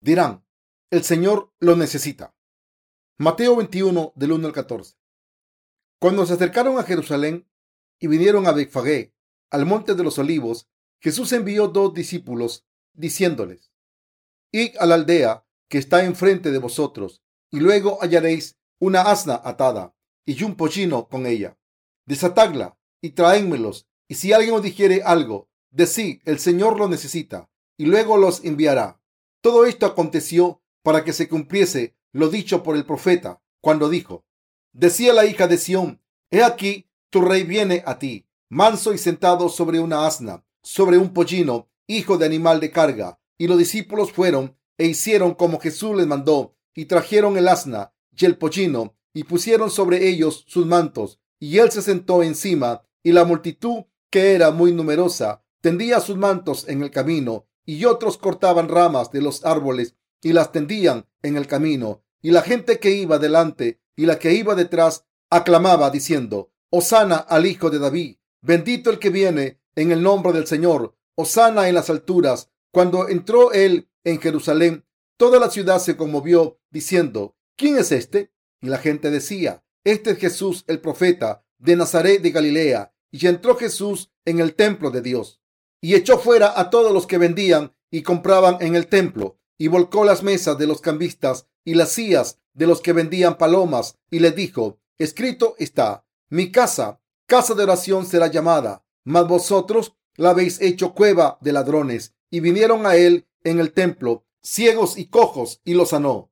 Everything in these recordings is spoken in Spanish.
dirán, el Señor lo necesita. Mateo 21 del 1 al 14. Cuando se acercaron a Jerusalén y vinieron a Betfagé, al monte de los olivos, Jesús envió dos discípulos diciéndoles, Id a la aldea que está enfrente de vosotros, y luego hallaréis una asna atada y un pollino con ella. Desatadla y traénmelos, y si alguien os dijere algo, decid, el Señor lo necesita, y luego los enviará. Todo esto aconteció para que se cumpliese lo dicho por el profeta, cuando dijo, decía la hija de Sión, he aquí, tu rey viene a ti, manso y sentado sobre una asna, sobre un pollino, hijo de animal de carga. Y los discípulos fueron e hicieron como Jesús les mandó, y trajeron el asna y el pollino, y pusieron sobre ellos sus mantos, y él se sentó encima, y la multitud, que era muy numerosa, tendía sus mantos en el camino, y otros cortaban ramas de los árboles y las tendían en el camino, y la gente que iba delante y la que iba detrás aclamaba diciendo, Osana al Hijo de David, bendito el que viene en el nombre del Señor, Osana en las alturas. Cuando entró él en Jerusalén, toda la ciudad se conmovió diciendo, ¿quién es este? Y la gente decía, este es Jesús el profeta de Nazaret de Galilea. Y entró Jesús en el templo de Dios y echó fuera a todos los que vendían y compraban en el templo y volcó las mesas de los cambistas y las sillas de los que vendían palomas y le dijo, escrito está, mi casa, casa de oración será llamada, mas vosotros la habéis hecho cueva de ladrones. Y vinieron a él en el templo ciegos y cojos, y los sanó.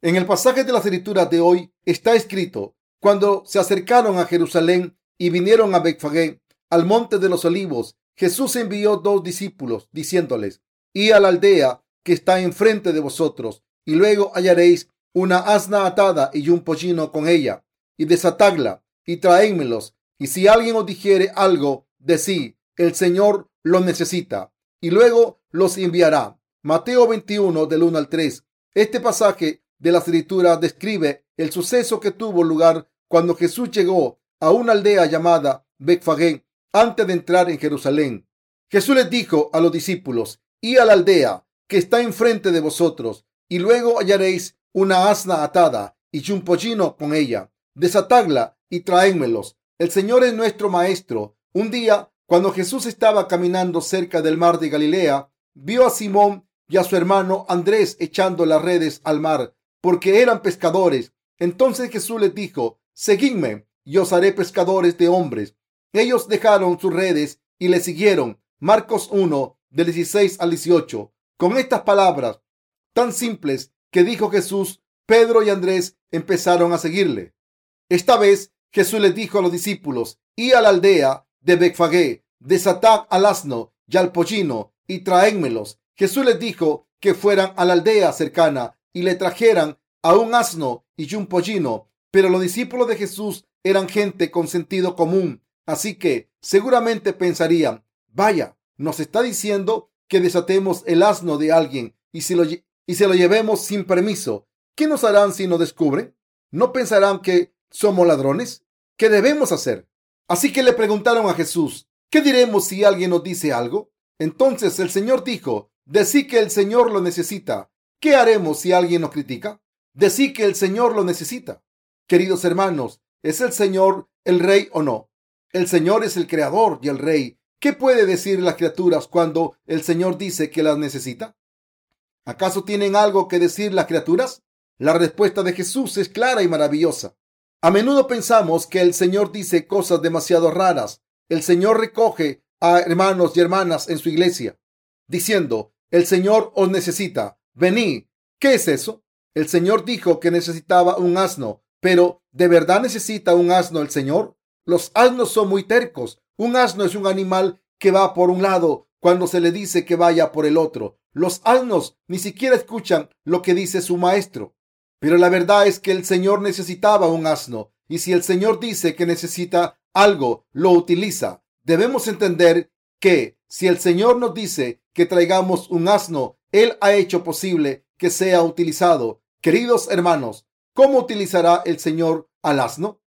En el pasaje de la escritura de hoy está escrito, cuando se acercaron a Jerusalén y vinieron a Betfagé, al monte de los olivos, Jesús envió dos discípulos, diciéndoles, y a la aldea que está enfrente de vosotros, y luego hallaréis una asna atada y un pollino con ella, y desatadla, y traédmelos, y si alguien os dijere algo, decid, el Señor lo necesita, y luego los enviará. Mateo 21 del 1 al 3. Este pasaje de la escritura describe el suceso que tuvo lugar cuando Jesús llegó a una aldea llamada antes de entrar en Jerusalén. Jesús les dijo a los discípulos, y a la aldea que está enfrente de vosotros, y luego hallaréis una asna atada y un pollino con ella. Desatadla y traédmelos. El Señor es nuestro Maestro. Un día, cuando Jesús estaba caminando cerca del mar de Galilea, vio a Simón y a su hermano Andrés echando las redes al mar, porque eran pescadores. Entonces Jesús les dijo, seguidme y os haré pescadores de hombres. Ellos dejaron sus redes y le siguieron. Marcos 1, del 16 al 18. Con estas palabras tan simples que dijo Jesús, Pedro y Andrés empezaron a seguirle. Esta vez Jesús les dijo a los discípulos, y a la aldea de Becfagé, desatad al asno y al pollino y traédmelos. Jesús les dijo que fueran a la aldea cercana y le trajeran a un asno y un pollino. Pero los discípulos de Jesús eran gente con sentido común, así que seguramente pensarían, vaya, nos está diciendo que desatemos el asno de alguien y, si lo, y se lo llevemos sin permiso. ¿Qué nos harán si nos descubren? ¿No pensarán que somos ladrones? ¿Qué debemos hacer? Así que le preguntaron a Jesús, ¿qué diremos si alguien nos dice algo? Entonces el Señor dijo, Decí que el Señor lo necesita. ¿Qué haremos si alguien nos critica? Decí que el Señor lo necesita. Queridos hermanos, ¿es el Señor el Rey o no? El Señor es el Creador y el Rey. ¿Qué puede decir las criaturas cuando el Señor dice que las necesita? ¿Acaso tienen algo que decir las criaturas? La respuesta de Jesús es clara y maravillosa. A menudo pensamos que el Señor dice cosas demasiado raras. El Señor recoge a hermanos y hermanas en su iglesia diciendo, el Señor os necesita, venid. ¿Qué es eso? El Señor dijo que necesitaba un asno, pero ¿de verdad necesita un asno el Señor? Los asnos son muy tercos. Un asno es un animal que va por un lado cuando se le dice que vaya por el otro. Los asnos ni siquiera escuchan lo que dice su maestro. Pero la verdad es que el Señor necesitaba un asno, y si el Señor dice que necesita algo, lo utiliza. Debemos entender que si el Señor nos dice que traigamos un asno, Él ha hecho posible que sea utilizado. Queridos hermanos, ¿cómo utilizará el Señor al asno?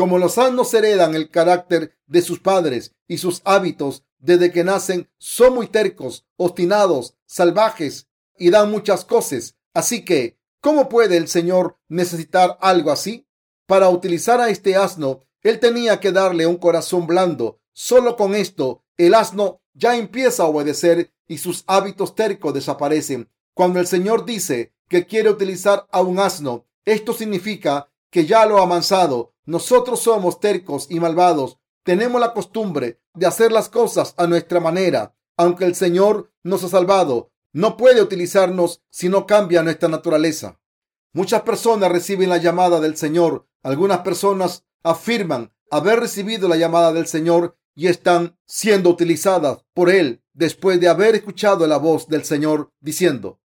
Como los asnos heredan el carácter de sus padres y sus hábitos desde que nacen, son muy tercos, obstinados, salvajes y dan muchas cosas. Así que, ¿cómo puede el Señor necesitar algo así? Para utilizar a este asno, él tenía que darle un corazón blando. Solo con esto, el asno ya empieza a obedecer y sus hábitos tercos desaparecen. Cuando el Señor dice que quiere utilizar a un asno, esto significa que ya lo ha amansado. Nosotros somos tercos y malvados. Tenemos la costumbre de hacer las cosas a nuestra manera. Aunque el Señor nos ha salvado, no puede utilizarnos si no cambia nuestra naturaleza. Muchas personas reciben la llamada del Señor. Algunas personas afirman haber recibido la llamada del Señor y están siendo utilizadas por Él después de haber escuchado la voz del Señor diciendo,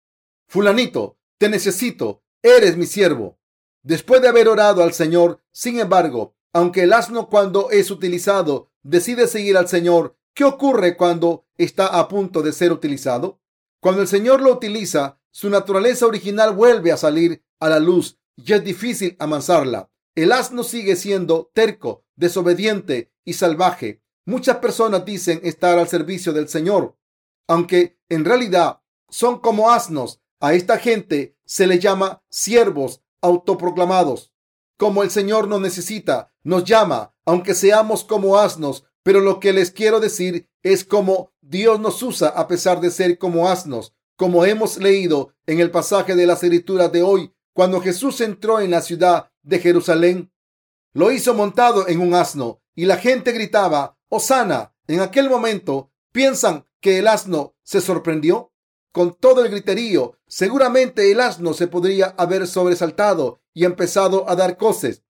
Fulanito, te necesito, eres mi siervo. Después de haber orado al Señor, sin embargo, aunque el asno cuando es utilizado decide seguir al Señor, ¿qué ocurre cuando está a punto de ser utilizado? Cuando el Señor lo utiliza, su naturaleza original vuelve a salir a la luz y es difícil amansarla. El asno sigue siendo terco, desobediente y salvaje. Muchas personas dicen estar al servicio del Señor, aunque en realidad son como asnos. A esta gente se le llama siervos autoproclamados. Como el Señor nos necesita, nos llama, aunque seamos como asnos, pero lo que les quiero decir es como Dios nos usa a pesar de ser como asnos, como hemos leído en el pasaje de las escrituras de hoy, cuando Jesús entró en la ciudad de Jerusalén. Lo hizo montado en un asno y la gente gritaba, Osana. En aquel momento piensan que el asno se sorprendió con todo el griterío. Seguramente el asno se podría haber sobresaltado y empezado a dar coces.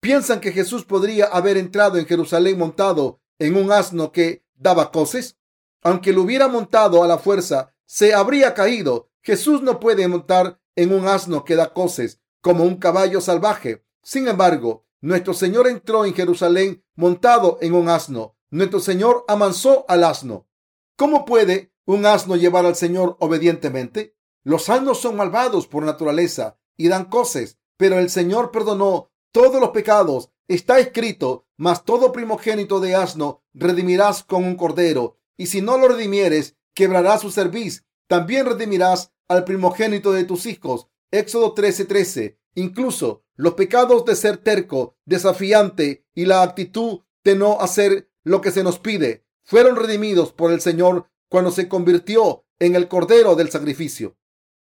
¿Piensan que Jesús podría haber entrado en Jerusalén montado en un asno que daba coces? Aunque lo hubiera montado a la fuerza, se habría caído. Jesús no puede montar en un asno que da coces como un caballo salvaje. Sin embargo, nuestro Señor entró en Jerusalén montado en un asno. Nuestro Señor amansó al asno. ¿Cómo puede un asno llevar al Señor obedientemente? Los asnos son malvados por naturaleza y dan coces, pero el Señor perdonó todos los pecados. Está escrito, mas todo primogénito de asno redimirás con un cordero, y si no lo redimieres, quebrarás su cerviz. También redimirás al primogénito de tus hijos. Éxodo 13:13. Incluso los pecados de ser terco, desafiante y la actitud de no hacer lo que se nos pide fueron redimidos por el Señor cuando se convirtió en el cordero del sacrificio.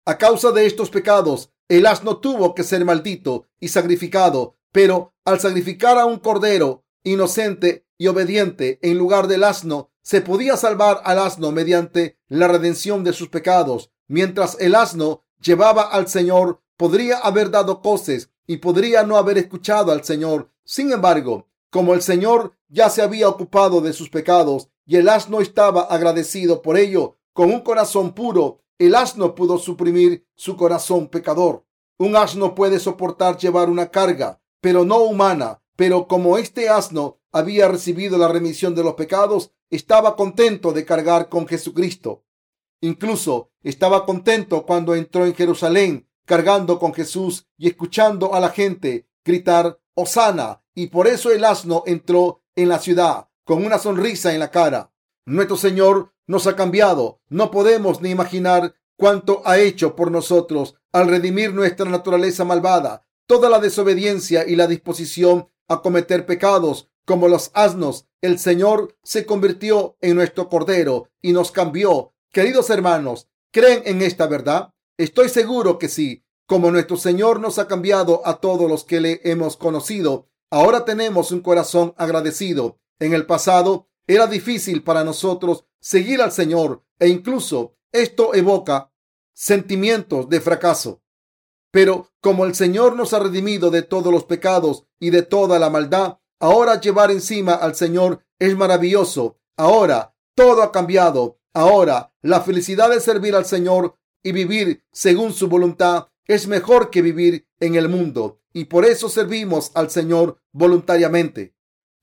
A causa de estos pecados, el asno tuvo que ser maldito y sacrificado, pero al sacrificar a un cordero inocente y obediente en lugar del asno, se podía salvar al asno mediante la redención de sus pecados, mientras el asno llevaba al Señor, podría haber dado coces y podría no haber escuchado al Señor. Sin embargo, como el Señor ya se había ocupado de sus pecados y el asno estaba agradecido por ello, con un corazón puro, el asno pudo suprimir su corazón pecador. Un asno puede soportar llevar una carga, pero no humana. Pero como este asno había recibido la remisión de los pecados, estaba contento de cargar con Jesucristo. Incluso estaba contento cuando entró en Jerusalén cargando con Jesús y escuchando a la gente gritar Osana. Y por eso el asno entró en la ciudad con una sonrisa en la cara. Nuestro Señor nos ha cambiado. No podemos ni imaginar cuánto ha hecho por nosotros al redimir nuestra naturaleza malvada, toda la desobediencia y la disposición a cometer pecados como los asnos. El Señor se convirtió en nuestro Cordero y nos cambió Queridos hermanos, ¿creen en esta verdad? Estoy seguro que sí. Como nuestro Señor nos ha cambiado a todos los que le hemos conocido, ahora tenemos un corazón agradecido. En el pasado era difícil para nosotros seguir al Señor e incluso esto evoca sentimientos de fracaso. Pero como el Señor nos ha redimido de todos los pecados y de toda la maldad, ahora llevar encima al Señor es maravilloso. Ahora todo ha cambiado. Ahora, la felicidad de servir al Señor y vivir según su voluntad es mejor que vivir en el mundo y por eso servimos al Señor voluntariamente.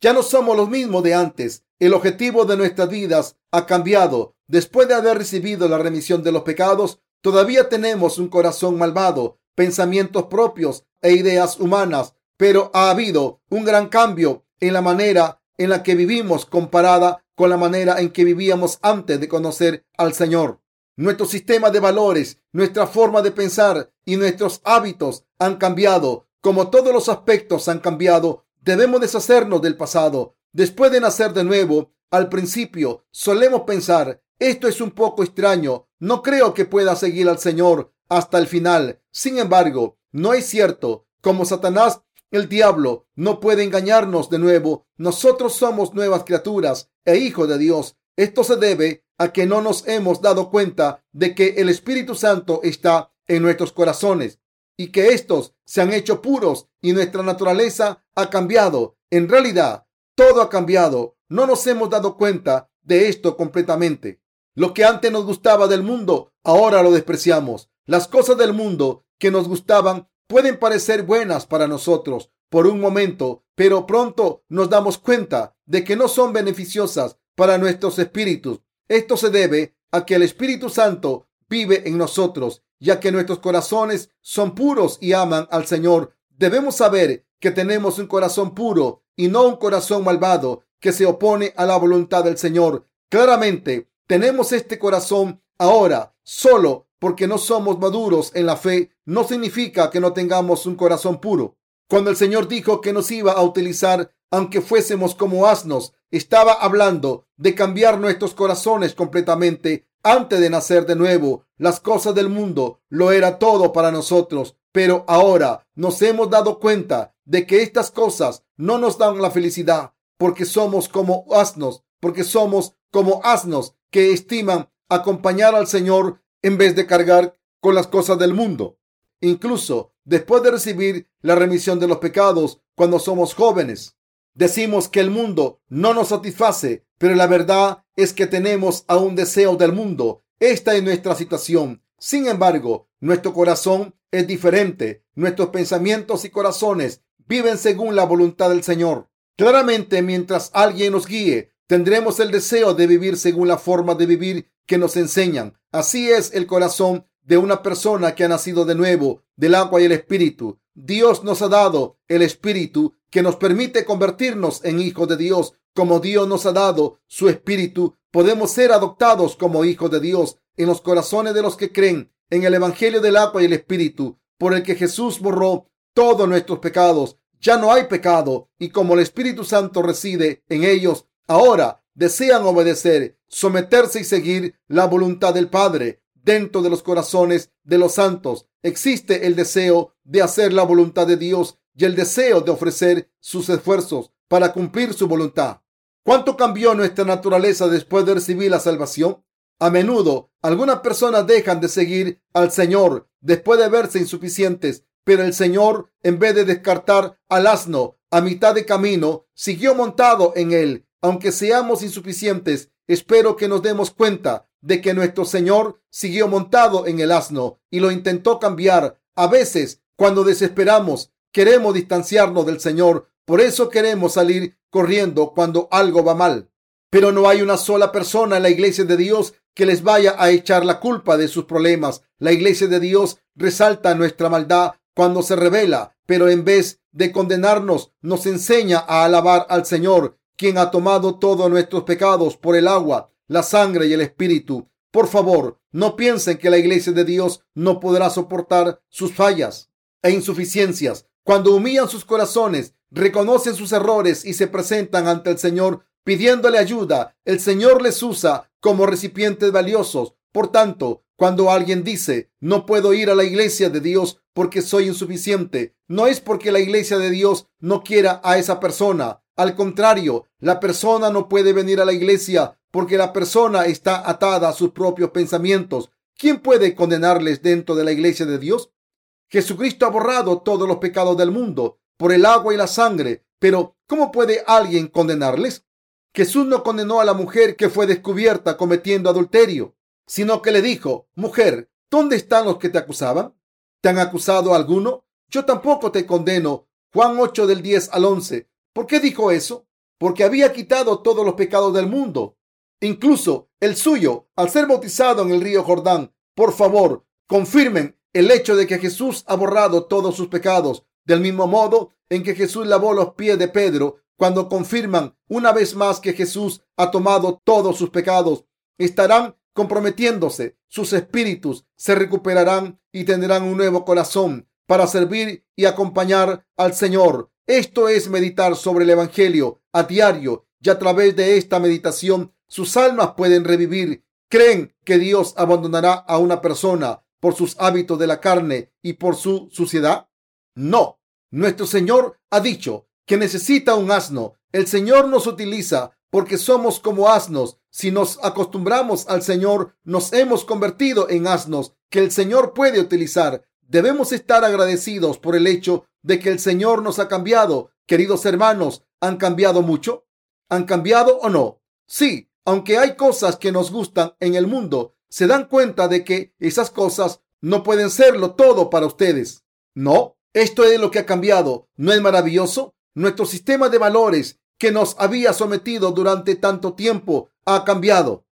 Ya no somos los mismos de antes. El objetivo de nuestras vidas ha cambiado. Después de haber recibido la remisión de los pecados, todavía tenemos un corazón malvado, pensamientos propios e ideas humanas, pero ha habido un gran cambio en la manera en la que vivimos comparada con la manera en que vivíamos antes de conocer al Señor. Nuestro sistema de valores, nuestra forma de pensar y nuestros hábitos han cambiado. Como todos los aspectos han cambiado, debemos deshacernos del pasado. Después de nacer de nuevo, al principio solemos pensar, esto es un poco extraño, no creo que pueda seguir al Señor hasta el final. Sin embargo, no es cierto. Como Satanás, el diablo no puede engañarnos de nuevo. Nosotros somos nuevas criaturas e hijos de Dios. Esto se debe a que no nos hemos dado cuenta de que el Espíritu Santo está en nuestros corazones y que estos se han hecho puros y nuestra naturaleza ha cambiado. En realidad, todo ha cambiado. No nos hemos dado cuenta de esto completamente. Lo que antes nos gustaba del mundo, ahora lo despreciamos. Las cosas del mundo que nos gustaban pueden parecer buenas para nosotros por un momento, pero pronto nos damos cuenta de que no son beneficiosas para nuestros espíritus. Esto se debe a que el Espíritu Santo vive en nosotros, ya que nuestros corazones son puros y aman al Señor. Debemos saber que tenemos un corazón puro y no un corazón malvado que se opone a la voluntad del Señor. Claramente, tenemos este corazón ahora solo porque no somos maduros en la fe, no significa que no tengamos un corazón puro. Cuando el Señor dijo que nos iba a utilizar aunque fuésemos como asnos, estaba hablando de cambiar nuestros corazones completamente antes de nacer de nuevo. Las cosas del mundo lo era todo para nosotros, pero ahora nos hemos dado cuenta de que estas cosas no nos dan la felicidad porque somos como asnos, porque somos como asnos que estiman acompañar al Señor en vez de cargar con las cosas del mundo. Incluso después de recibir la remisión de los pecados cuando somos jóvenes, Decimos que el mundo no nos satisface, pero la verdad es que tenemos aún deseo del mundo. Esta es nuestra situación. Sin embargo, nuestro corazón es diferente. Nuestros pensamientos y corazones viven según la voluntad del Señor. Claramente, mientras alguien nos guíe, tendremos el deseo de vivir según la forma de vivir que nos enseñan. Así es el corazón de una persona que ha nacido de nuevo del agua y el espíritu. Dios nos ha dado el espíritu que nos permite convertirnos en hijos de Dios. Como Dios nos ha dado su espíritu, podemos ser adoptados como hijos de Dios en los corazones de los que creen en el Evangelio del agua y el espíritu, por el que Jesús borró todos nuestros pecados. Ya no hay pecado y como el Espíritu Santo reside en ellos, ahora desean obedecer, someterse y seguir la voluntad del Padre dentro de los corazones de los santos. Existe el deseo de hacer la voluntad de Dios y el deseo de ofrecer sus esfuerzos para cumplir su voluntad. ¿Cuánto cambió nuestra naturaleza después de recibir la salvación? A menudo algunas personas dejan de seguir al Señor después de verse insuficientes, pero el Señor, en vez de descartar al asno a mitad de camino, siguió montado en él. Aunque seamos insuficientes, espero que nos demos cuenta de que nuestro Señor siguió montado en el asno y lo intentó cambiar. A veces, cuando desesperamos, queremos distanciarnos del Señor, por eso queremos salir corriendo cuando algo va mal. Pero no hay una sola persona en la iglesia de Dios que les vaya a echar la culpa de sus problemas. La iglesia de Dios resalta nuestra maldad cuando se revela, pero en vez de condenarnos, nos enseña a alabar al Señor, quien ha tomado todos nuestros pecados por el agua, la sangre y el espíritu. Por favor, no piensen que la iglesia de Dios no podrá soportar sus fallas e insuficiencias. Cuando humillan sus corazones, reconocen sus errores y se presentan ante el Señor pidiéndole ayuda, el Señor les usa como recipientes valiosos. Por tanto, cuando alguien dice, no puedo ir a la iglesia de Dios porque soy insuficiente, no es porque la iglesia de Dios no quiera a esa persona. Al contrario, la persona no puede venir a la iglesia porque la persona está atada a sus propios pensamientos. ¿Quién puede condenarles dentro de la iglesia de Dios? Jesucristo ha borrado todos los pecados del mundo por el agua y la sangre, pero ¿cómo puede alguien condenarles? Jesús no condenó a la mujer que fue descubierta cometiendo adulterio, sino que le dijo, mujer, ¿dónde están los que te acusaban? ¿Te han acusado alguno? Yo tampoco te condeno. Juan 8 del 10 al 11. ¿Por qué dijo eso? Porque había quitado todos los pecados del mundo, incluso el suyo, al ser bautizado en el río Jordán. Por favor, confirmen el hecho de que Jesús ha borrado todos sus pecados, del mismo modo en que Jesús lavó los pies de Pedro, cuando confirman una vez más que Jesús ha tomado todos sus pecados, estarán comprometiéndose, sus espíritus se recuperarán y tendrán un nuevo corazón para servir y acompañar al Señor. Esto es meditar sobre el Evangelio a diario y a través de esta meditación sus almas pueden revivir. ¿Creen que Dios abandonará a una persona por sus hábitos de la carne y por su suciedad? No. Nuestro Señor ha dicho que necesita un asno. El Señor nos utiliza porque somos como asnos. Si nos acostumbramos al Señor, nos hemos convertido en asnos que el Señor puede utilizar. Debemos estar agradecidos por el hecho de que el Señor nos ha cambiado. Queridos hermanos, ¿han cambiado mucho? ¿Han cambiado o no? Sí, aunque hay cosas que nos gustan en el mundo, se dan cuenta de que esas cosas no pueden serlo todo para ustedes. No, esto es lo que ha cambiado. ¿No es maravilloso? Nuestro sistema de valores que nos había sometido durante tanto tiempo ha cambiado.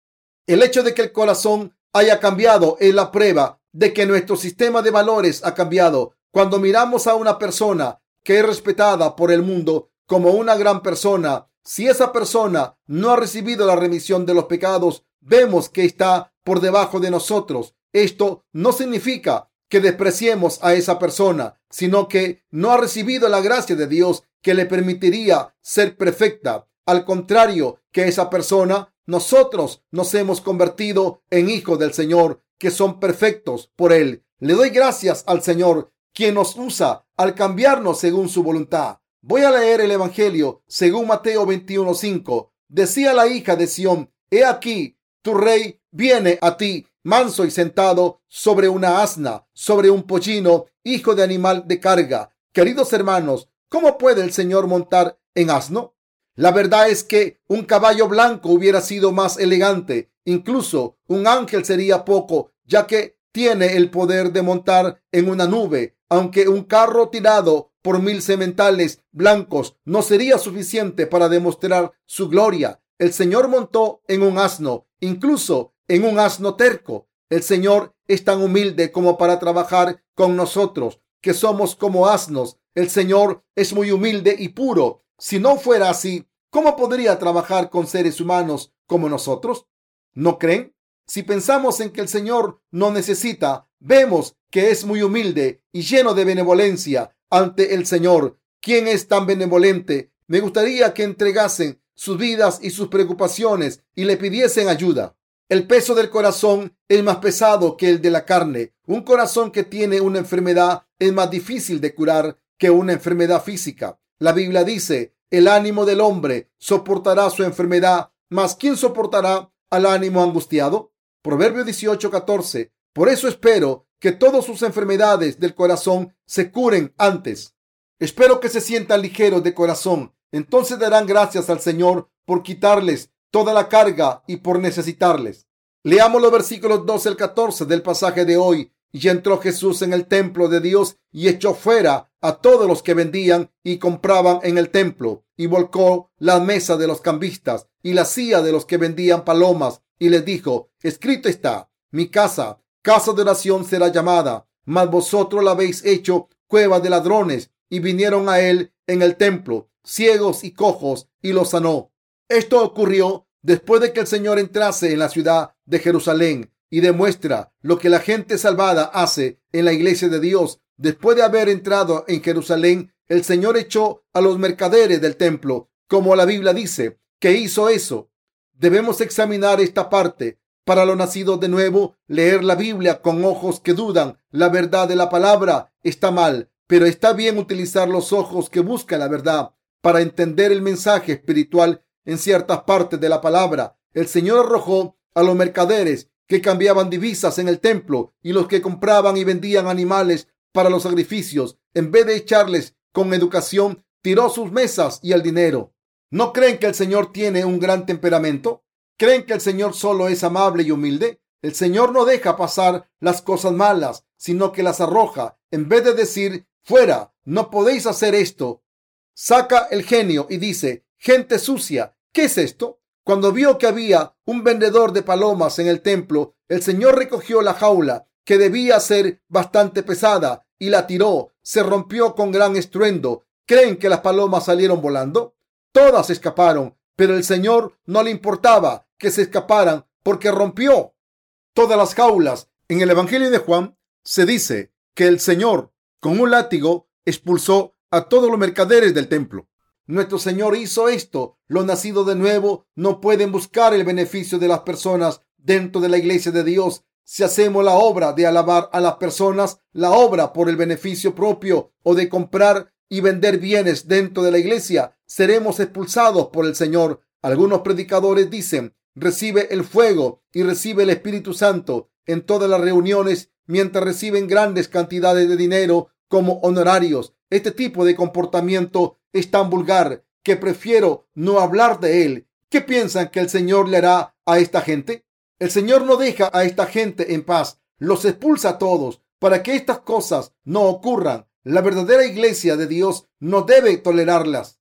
El hecho de que el corazón haya cambiado es la prueba de que nuestro sistema de valores ha cambiado. Cuando miramos a una persona que es respetada por el mundo como una gran persona, si esa persona no ha recibido la remisión de los pecados, vemos que está por debajo de nosotros. Esto no significa que despreciemos a esa persona, sino que no ha recibido la gracia de Dios que le permitiría ser perfecta. Al contrario que esa persona, nosotros nos hemos convertido en hijos del Señor, que son perfectos por Él. Le doy gracias al Señor, quien nos usa al cambiarnos según su voluntad. Voy a leer el Evangelio según Mateo 21:5. Decía la hija de Sión, he aquí, tu rey viene a ti, manso y sentado sobre una asna, sobre un pollino, hijo de animal de carga. Queridos hermanos, ¿cómo puede el Señor montar en asno? La verdad es que un caballo blanco hubiera sido más elegante. Incluso un ángel sería poco, ya que tiene el poder de montar en una nube, aunque un carro tirado por mil sementales blancos no sería suficiente para demostrar su gloria. El Señor montó en un asno, incluso en un asno terco. El Señor es tan humilde como para trabajar con nosotros, que somos como asnos. El Señor es muy humilde y puro. Si no fuera así, ¿cómo podría trabajar con seres humanos como nosotros? ¿No creen? Si pensamos en que el Señor no necesita, vemos que es muy humilde y lleno de benevolencia ante el Señor. ¿Quién es tan benevolente? Me gustaría que entregasen sus vidas y sus preocupaciones y le pidiesen ayuda. El peso del corazón es más pesado que el de la carne. Un corazón que tiene una enfermedad es más difícil de curar que una enfermedad física. La Biblia dice, el ánimo del hombre soportará su enfermedad, mas ¿quién soportará al ánimo angustiado? Proverbio 18:14. Por eso espero que todas sus enfermedades del corazón se curen antes. Espero que se sientan ligeros de corazón. Entonces darán gracias al Señor por quitarles toda la carga y por necesitarles. Leamos los versículos 12 al 14 del pasaje de hoy. Y entró Jesús en el templo de Dios y echó fuera a todos los que vendían y compraban en el templo y volcó la mesa de los cambistas y la silla de los que vendían palomas y les dijo, escrito está, mi casa, casa de oración será llamada, mas vosotros la habéis hecho cueva de ladrones. Y vinieron a él en el templo, ciegos y cojos, y los sanó. Esto ocurrió después de que el Señor entrase en la ciudad de Jerusalén y demuestra lo que la gente salvada hace en la iglesia de Dios. Después de haber entrado en Jerusalén, el Señor echó a los mercaderes del templo, como la Biblia dice que hizo eso. Debemos examinar esta parte. Para los nacidos de nuevo, leer la Biblia con ojos que dudan la verdad de la palabra está mal, pero está bien utilizar los ojos que buscan la verdad para entender el mensaje espiritual en ciertas partes de la palabra. El Señor arrojó a los mercaderes que cambiaban divisas en el templo y los que compraban y vendían animales para los sacrificios. En vez de echarles con educación, tiró sus mesas y el dinero. ¿No creen que el Señor tiene un gran temperamento? ¿Creen que el Señor solo es amable y humilde? El Señor no deja pasar las cosas malas, sino que las arroja. En vez de decir, fuera, no podéis hacer esto, saca el genio y dice, gente sucia, ¿qué es esto? Cuando vio que había un vendedor de palomas en el templo, el Señor recogió la jaula, que debía ser bastante pesada, y la tiró. Se rompió con gran estruendo. ¿Creen que las palomas salieron volando? Todas escaparon, pero el Señor no le importaba que se escaparan porque rompió todas las jaulas. En el Evangelio de Juan se dice que el Señor con un látigo expulsó a todos los mercaderes del templo. Nuestro Señor hizo esto. Los nacidos de nuevo no pueden buscar el beneficio de las personas dentro de la iglesia de Dios. Si hacemos la obra de alabar a las personas, la obra por el beneficio propio o de comprar y vender bienes dentro de la iglesia, seremos expulsados por el Señor. Algunos predicadores dicen, recibe el fuego y recibe el Espíritu Santo en todas las reuniones mientras reciben grandes cantidades de dinero como honorarios. Este tipo de comportamiento es tan vulgar que prefiero no hablar de él. ¿Qué piensan que el Señor le hará a esta gente? El Señor no deja a esta gente en paz, los expulsa a todos para que estas cosas no ocurran. La verdadera iglesia de Dios no debe tolerarlas.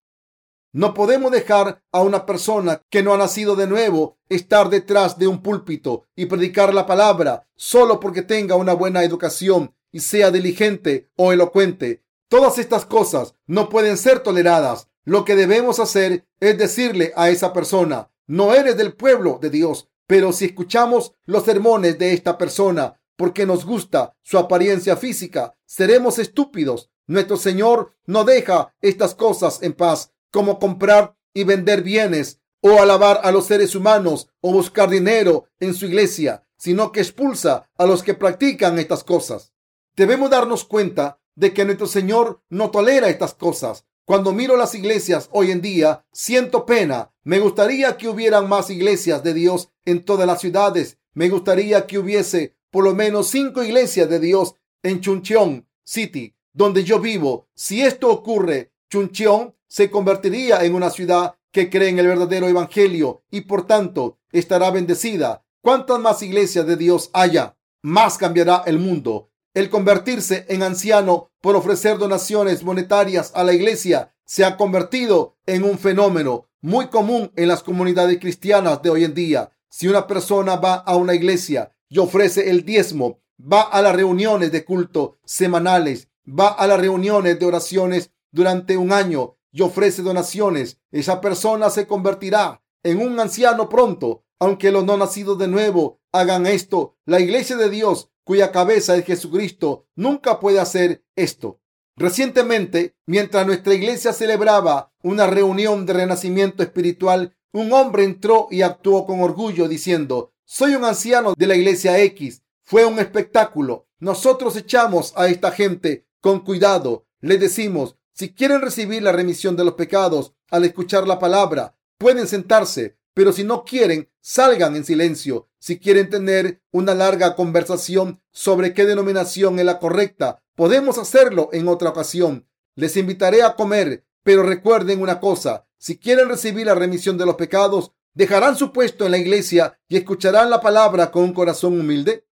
No podemos dejar a una persona que no ha nacido de nuevo estar detrás de un púlpito y predicar la palabra solo porque tenga una buena educación y sea diligente o elocuente. Todas estas cosas no pueden ser toleradas. Lo que debemos hacer es decirle a esa persona, no eres del pueblo de Dios, pero si escuchamos los sermones de esta persona porque nos gusta su apariencia física, seremos estúpidos. Nuestro Señor no deja estas cosas en paz, como comprar y vender bienes o alabar a los seres humanos o buscar dinero en su iglesia, sino que expulsa a los que practican estas cosas. Debemos darnos cuenta de que nuestro Señor no tolera estas cosas. Cuando miro las iglesias hoy en día, siento pena. Me gustaría que hubieran más iglesias de Dios en todas las ciudades. Me gustaría que hubiese por lo menos cinco iglesias de Dios en Chuncheon City, donde yo vivo. Si esto ocurre, Chuncheon se convertiría en una ciudad que cree en el verdadero evangelio y por tanto estará bendecida. Cuantas más iglesias de Dios haya, más cambiará el mundo. El convertirse en anciano por ofrecer donaciones monetarias a la iglesia se ha convertido en un fenómeno muy común en las comunidades cristianas de hoy en día. Si una persona va a una iglesia y ofrece el diezmo, va a las reuniones de culto semanales, va a las reuniones de oraciones durante un año y ofrece donaciones, esa persona se convertirá en un anciano pronto. Aunque los no nacidos de nuevo hagan esto, la iglesia de Dios cuya cabeza es Jesucristo, nunca puede hacer esto. Recientemente, mientras nuestra iglesia celebraba una reunión de renacimiento espiritual, un hombre entró y actuó con orgullo diciendo, soy un anciano de la iglesia X. Fue un espectáculo. Nosotros echamos a esta gente con cuidado. Le decimos, si quieren recibir la remisión de los pecados al escuchar la palabra, pueden sentarse, pero si no quieren, salgan en silencio. Si quieren tener una larga conversación sobre qué denominación es la correcta, podemos hacerlo en otra ocasión. Les invitaré a comer, pero recuerden una cosa, si quieren recibir la remisión de los pecados, dejarán su puesto en la iglesia y escucharán la palabra con un corazón humilde.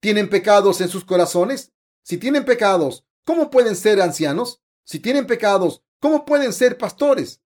¿Tienen pecados en sus corazones? Si tienen pecados, ¿cómo pueden ser ancianos? Si tienen pecados, ¿cómo pueden ser pastores?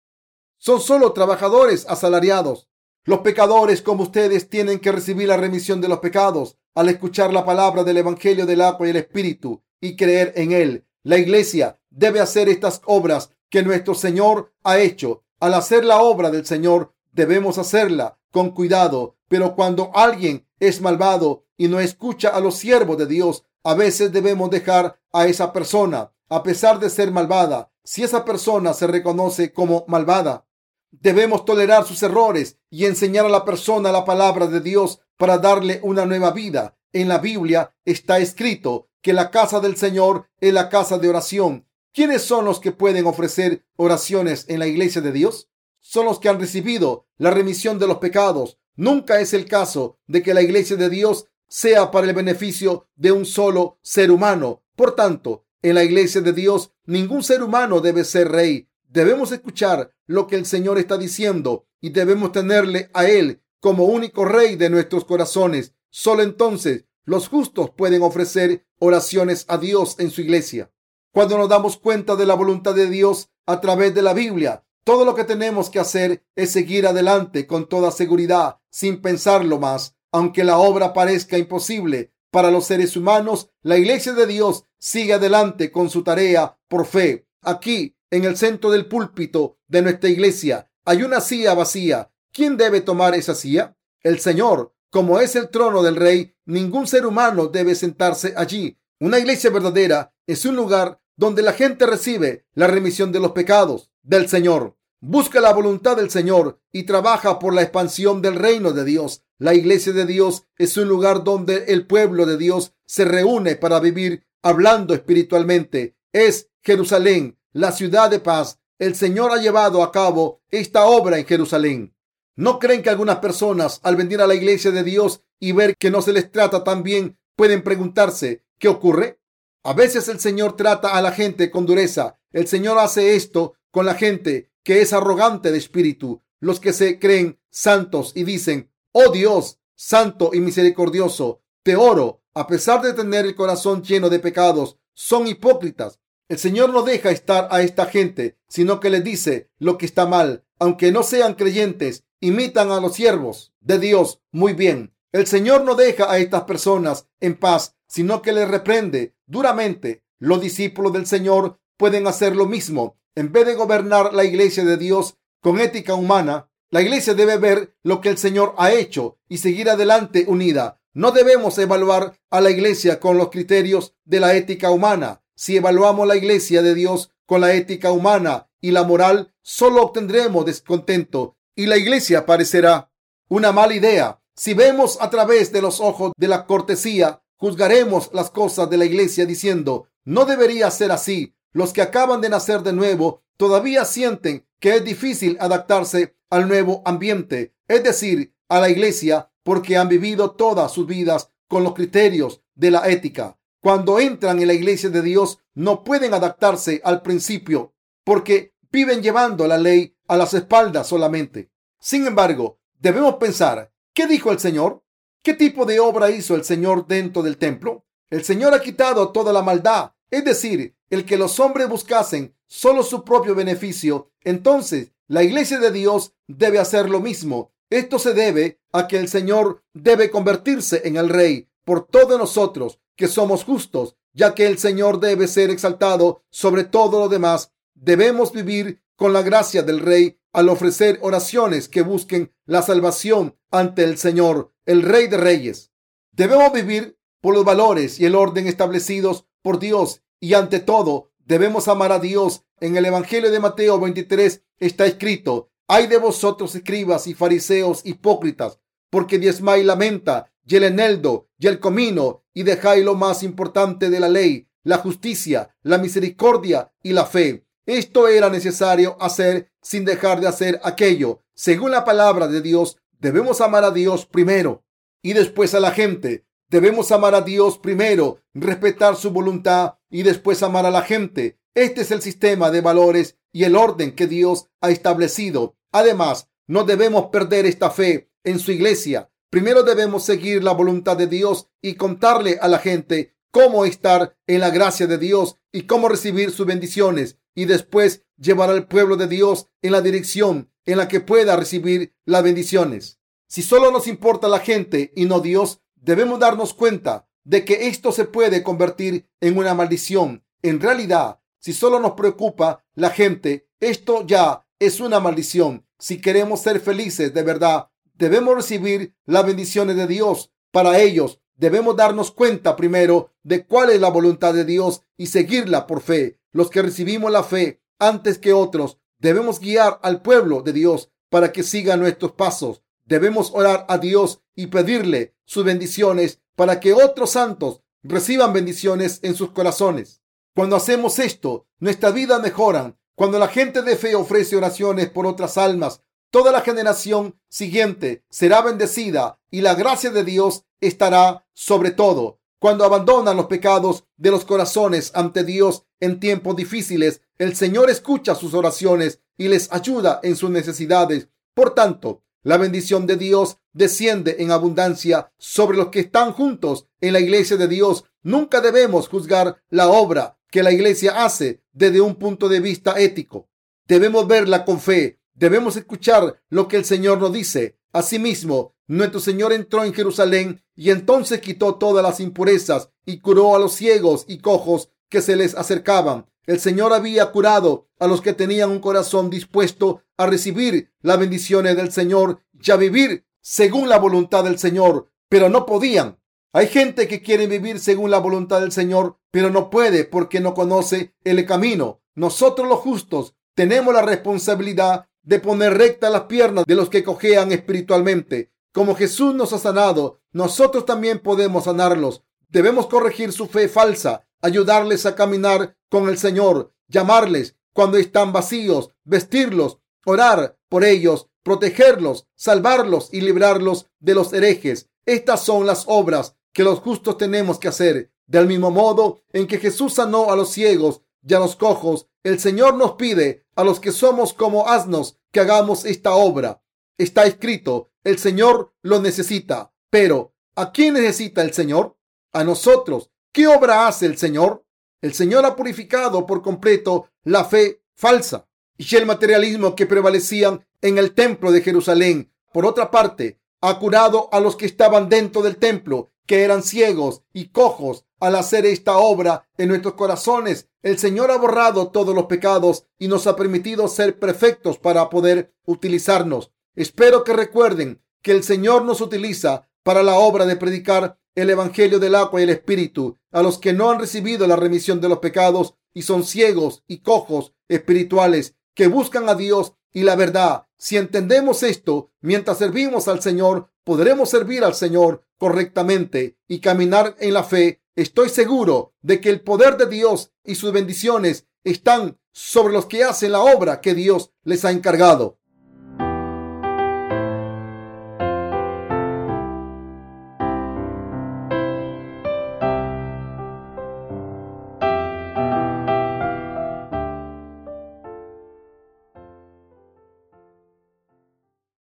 Son solo trabajadores asalariados. Los pecadores como ustedes tienen que recibir la remisión de los pecados al escuchar la palabra del Evangelio del agua y el Espíritu y creer en él. La iglesia debe hacer estas obras que nuestro Señor ha hecho. Al hacer la obra del Señor debemos hacerla con cuidado, pero cuando alguien es malvado y no escucha a los siervos de Dios, a veces debemos dejar a esa persona, a pesar de ser malvada. Si esa persona se reconoce como malvada, Debemos tolerar sus errores y enseñar a la persona la palabra de Dios para darle una nueva vida. En la Biblia está escrito que la casa del Señor es la casa de oración. ¿Quiénes son los que pueden ofrecer oraciones en la iglesia de Dios? Son los que han recibido la remisión de los pecados. Nunca es el caso de que la iglesia de Dios sea para el beneficio de un solo ser humano. Por tanto, en la iglesia de Dios ningún ser humano debe ser rey Debemos escuchar lo que el Señor está diciendo y debemos tenerle a Él como único rey de nuestros corazones. Solo entonces los justos pueden ofrecer oraciones a Dios en su iglesia. Cuando nos damos cuenta de la voluntad de Dios a través de la Biblia, todo lo que tenemos que hacer es seguir adelante con toda seguridad, sin pensarlo más. Aunque la obra parezca imposible para los seres humanos, la iglesia de Dios sigue adelante con su tarea por fe. Aquí en el centro del púlpito de nuestra iglesia hay una silla vacía. ¿Quién debe tomar esa silla? El Señor como es el trono del rey, ningún ser humano debe sentarse allí. Una iglesia verdadera es un lugar donde la gente recibe la remisión de los pecados del Señor. Busca la voluntad del Señor y trabaja por la expansión del reino de Dios. La iglesia de Dios es un lugar donde el pueblo de Dios se reúne para vivir hablando espiritualmente. Es Jerusalén, la ciudad de paz. El Señor ha llevado a cabo esta obra en Jerusalén. ¿No creen que algunas personas al venir a la iglesia de Dios y ver que no se les trata tan bien pueden preguntarse qué ocurre? A veces el Señor trata a la gente con dureza. El Señor hace esto con la gente que es arrogante de espíritu, los que se creen santos y dicen, oh Dios, santo y misericordioso, te oro, a pesar de tener el corazón lleno de pecados, son hipócritas. El Señor no deja estar a esta gente, sino que les dice lo que está mal, aunque no sean creyentes, imitan a los siervos de Dios muy bien. El Señor no deja a estas personas en paz, sino que les reprende duramente. Los discípulos del Señor pueden hacer lo mismo. En vez de gobernar la iglesia de Dios con ética humana, la iglesia debe ver lo que el Señor ha hecho y seguir adelante unida. No debemos evaluar a la iglesia con los criterios de la ética humana. Si evaluamos la iglesia de Dios con la ética humana y la moral, solo obtendremos descontento y la iglesia parecerá una mala idea. Si vemos a través de los ojos de la cortesía, juzgaremos las cosas de la iglesia diciendo, no debería ser así. Los que acaban de nacer de nuevo todavía sienten que es difícil adaptarse al nuevo ambiente, es decir, a la iglesia, porque han vivido todas sus vidas con los criterios de la ética. Cuando entran en la iglesia de Dios, no pueden adaptarse al principio, porque viven llevando la ley a las espaldas solamente. Sin embargo, debemos pensar, ¿qué dijo el Señor? ¿Qué tipo de obra hizo el Señor dentro del templo? El Señor ha quitado toda la maldad, es decir, el que los hombres buscasen solo su propio beneficio. Entonces, la iglesia de Dios debe hacer lo mismo. Esto se debe a que el Señor debe convertirse en el Rey por todos nosotros que somos justos, ya que el Señor debe ser exaltado sobre todo lo demás. Debemos vivir con la gracia del Rey al ofrecer oraciones que busquen la salvación ante el Señor, el Rey de Reyes. Debemos vivir por los valores y el orden establecidos por Dios y ante todo debemos amar a Dios. En el Evangelio de Mateo 23 está escrito, hay de vosotros escribas y fariseos hipócritas, porque diezmáis la menta y el eneldo y el comino y dejáis lo más importante de la ley, la justicia, la misericordia y la fe. Esto era necesario hacer sin dejar de hacer aquello. Según la palabra de Dios, debemos amar a Dios primero y después a la gente. Debemos amar a Dios primero, respetar su voluntad y después amar a la gente. Este es el sistema de valores y el orden que Dios ha establecido. Además, no debemos perder esta fe en su iglesia. Primero debemos seguir la voluntad de Dios y contarle a la gente cómo estar en la gracia de Dios y cómo recibir sus bendiciones y después llevar al pueblo de Dios en la dirección en la que pueda recibir las bendiciones. Si solo nos importa la gente y no Dios, debemos darnos cuenta de que esto se puede convertir en una maldición. En realidad, si solo nos preocupa la gente, esto ya es una maldición. Si queremos ser felices de verdad, debemos recibir las bendiciones de Dios para ellos Debemos darnos cuenta primero de cuál es la voluntad de Dios y seguirla por fe. Los que recibimos la fe antes que otros, debemos guiar al pueblo de Dios para que siga nuestros pasos. Debemos orar a Dios y pedirle sus bendiciones para que otros santos reciban bendiciones en sus corazones. Cuando hacemos esto, nuestra vida mejora. Cuando la gente de fe ofrece oraciones por otras almas, toda la generación siguiente será bendecida y la gracia de Dios estará sobre todo. Cuando abandonan los pecados de los corazones ante Dios en tiempos difíciles, el Señor escucha sus oraciones y les ayuda en sus necesidades. Por tanto, la bendición de Dios desciende en abundancia sobre los que están juntos en la iglesia de Dios. Nunca debemos juzgar la obra que la iglesia hace desde un punto de vista ético. Debemos verla con fe. Debemos escuchar lo que el Señor nos dice. Asimismo, nuestro Señor entró en Jerusalén y entonces quitó todas las impurezas y curó a los ciegos y cojos que se les acercaban. El Señor había curado a los que tenían un corazón dispuesto a recibir las bendiciones del Señor y a vivir según la voluntad del Señor, pero no podían. Hay gente que quiere vivir según la voluntad del Señor, pero no puede porque no conoce el camino. Nosotros los justos tenemos la responsabilidad de poner rectas las piernas de los que cojean espiritualmente. Como Jesús nos ha sanado, nosotros también podemos sanarlos. Debemos corregir su fe falsa, ayudarles a caminar con el Señor, llamarles cuando están vacíos, vestirlos, orar por ellos, protegerlos, salvarlos y librarlos de los herejes. Estas son las obras que los justos tenemos que hacer. Del mismo modo en que Jesús sanó a los ciegos y a los cojos, el Señor nos pide a los que somos como asnos que hagamos esta obra. Está escrito, el Señor lo necesita. Pero, ¿a quién necesita el Señor? A nosotros. ¿Qué obra hace el Señor? El Señor ha purificado por completo la fe falsa y el materialismo que prevalecían en el templo de Jerusalén. Por otra parte, ha curado a los que estaban dentro del templo, que eran ciegos y cojos. Al hacer esta obra en nuestros corazones, el Señor ha borrado todos los pecados y nos ha permitido ser perfectos para poder utilizarnos. Espero que recuerden que el Señor nos utiliza para la obra de predicar el Evangelio del agua y el Espíritu a los que no han recibido la remisión de los pecados y son ciegos y cojos espirituales que buscan a Dios y la verdad. Si entendemos esto, mientras servimos al Señor, podremos servir al Señor correctamente y caminar en la fe. Estoy seguro de que el poder de Dios y sus bendiciones están sobre los que hacen la obra que Dios les ha encargado.